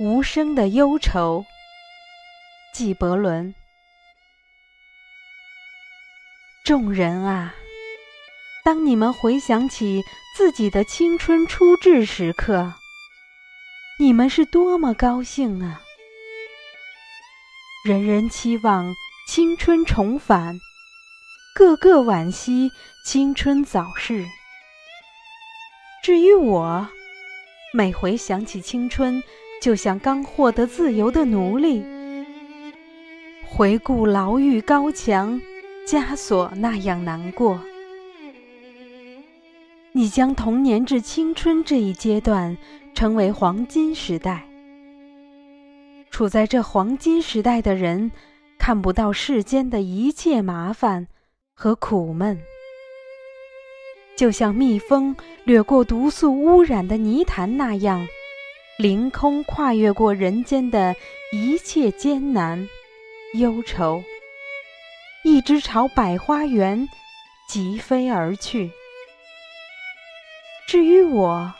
无声的忧愁，纪伯伦。众人啊，当你们回想起自己的青春初至时刻，你们是多么高兴啊！人人期望青春重返，个个惋惜青春早逝。至于我，每回想起青春，就像刚获得自由的奴隶，回顾牢狱高墙、枷锁那样难过。你将童年至青春这一阶段称为黄金时代。处在这黄金时代的人，看不到世间的一切麻烦和苦闷。就像蜜蜂掠过毒素污染的泥潭那样，凌空跨越过人间的一切艰难、忧愁，一直朝百花园疾飞而去。至于我，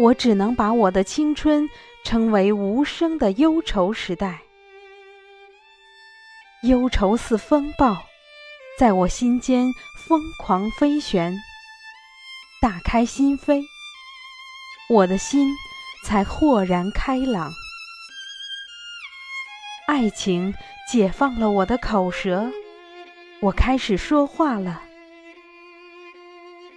我只能把我的青春称为无声的忧愁时代。忧愁似风暴，在我心间疯狂飞旋。打开心扉，我的心才豁然开朗。爱情解放了我的口舌，我开始说话了。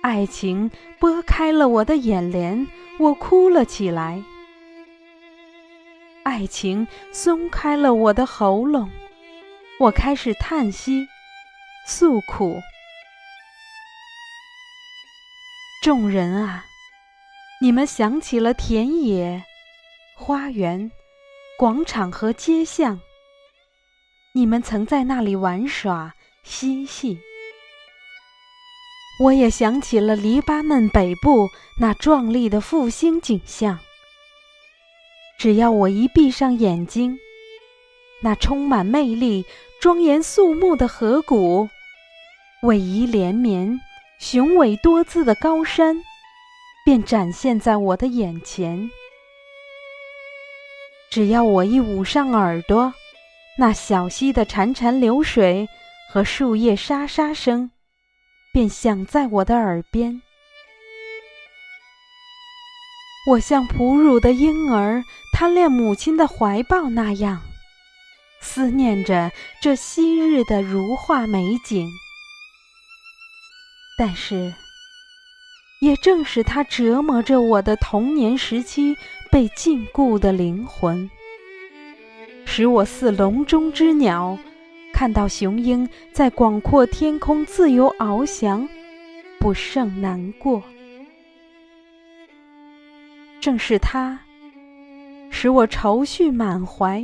爱情拨开了我的眼帘，我哭了起来。爱情松开了我的喉咙，我开始叹息、诉苦。众人啊，你们想起了田野、花园、广场和街巷。你们曾在那里玩耍嬉戏。我也想起了黎巴嫩北部那壮丽的复兴景象。只要我一闭上眼睛，那充满魅力、庄严肃穆的河谷，逶迤连绵。雄伟多姿的高山，便展现在我的眼前。只要我一捂上耳朵，那小溪的潺潺流水和树叶沙沙声，便响在我的耳边。我像哺乳的婴儿，贪恋母亲的怀抱那样，思念着这昔日的如画美景。但是，也正是它折磨着我的童年时期被禁锢的灵魂，使我似笼中之鸟，看到雄鹰在广阔天空自由翱翔，不胜难过。正是它，使我愁绪满怀，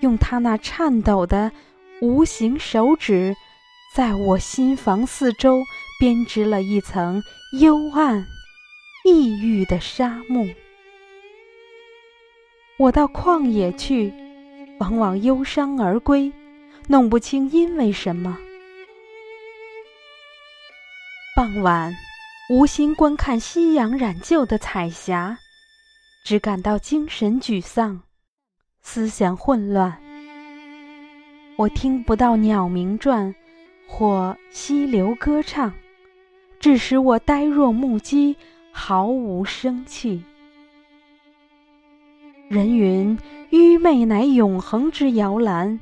用它那颤抖的无形手指。在我心房四周编织了一层幽暗、抑郁的沙幕。我到旷野去，往往忧伤而归，弄不清因为什么。傍晚，无心观看夕阳染旧的彩霞，只感到精神沮丧，思想混乱。我听不到鸟鸣啭。或溪流歌唱，致使我呆若木鸡，毫无生气。人云：愚昧乃永恒之摇篮，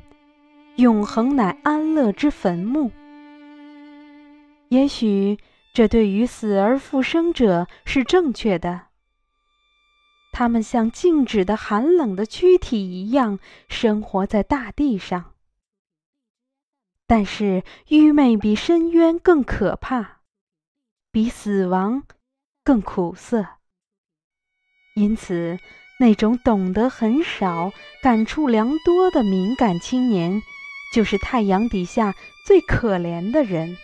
永恒乃安乐之坟墓。也许这对于死而复生者是正确的。他们像静止的寒冷的躯体一样，生活在大地上。但是，愚昧比深渊更可怕，比死亡更苦涩。因此，那种懂得很少、感触良多的敏感青年，就是太阳底下最可怜的人。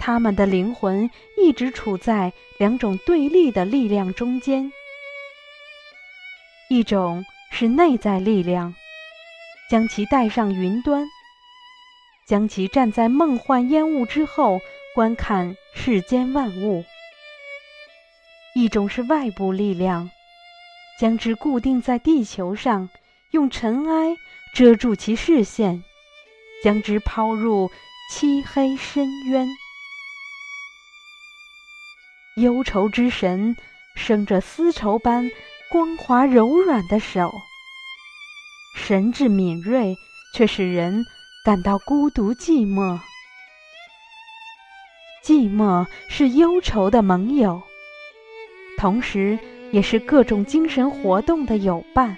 他们的灵魂一直处在两种对立的力量中间：一种是内在力量，将其带上云端。将其站在梦幻烟雾之后，观看世间万物。一种是外部力量，将之固定在地球上，用尘埃遮住其视线，将之抛入漆黑深渊。忧愁之神生着丝绸般光滑柔软的手，神智敏锐，却使人感到孤独寂寞。寂寞是忧愁的盟友，同时也是各种精神活动的友伴。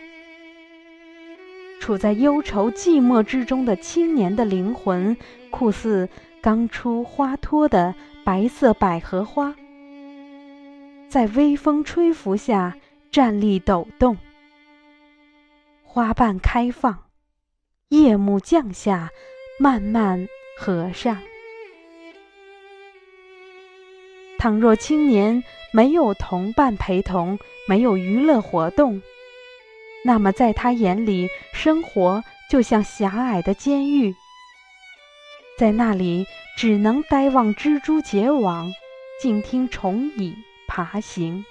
处在忧愁寂寞之中的青年的灵魂，酷似刚出花托的白色百合花。在微风吹拂下站立抖动，花瓣开放，夜幕降下，慢慢合上。倘若青年没有同伴陪同，没有娱乐活动，那么在他眼里，生活就像狭隘的监狱，在那里只能呆望蜘蛛结网，静听虫蚁。爬行。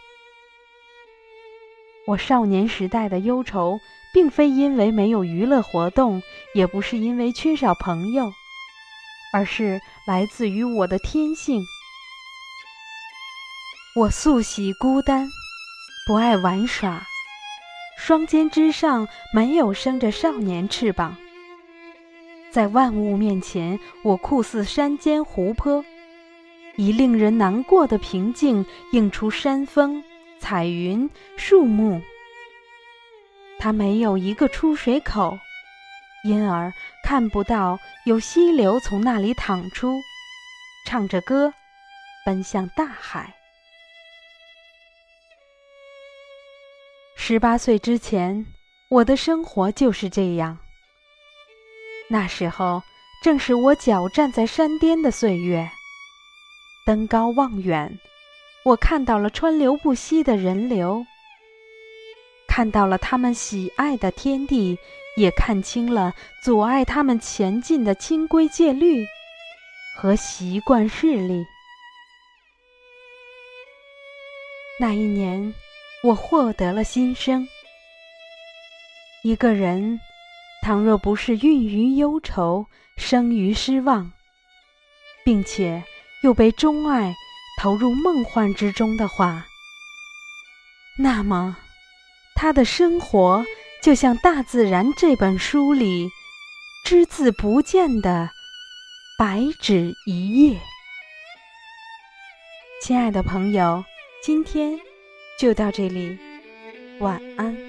我少年时代的忧愁，并非因为没有娱乐活动，也不是因为缺少朋友，而是来自于我的天性。我素喜孤单，不爱玩耍，双肩之上没有生着少年翅膀。在万物面前，我酷似山间湖泊。以令人难过的平静映出山峰、彩云、树木。它没有一个出水口，因而看不到有溪流从那里淌出，唱着歌，奔向大海。十八岁之前，我的生活就是这样。那时候正是我脚站在山巅的岁月。登高望远，我看到了川流不息的人流，看到了他们喜爱的天地，也看清了阻碍他们前进的清规戒律和习惯势力。那一年，我获得了新生。一个人，倘若不是孕于忧愁，生于失望，并且。又被钟爱投入梦幻之中的话，那么他的生活就像《大自然》这本书里只字不见的白纸一页。亲爱的朋友，今天就到这里，晚安。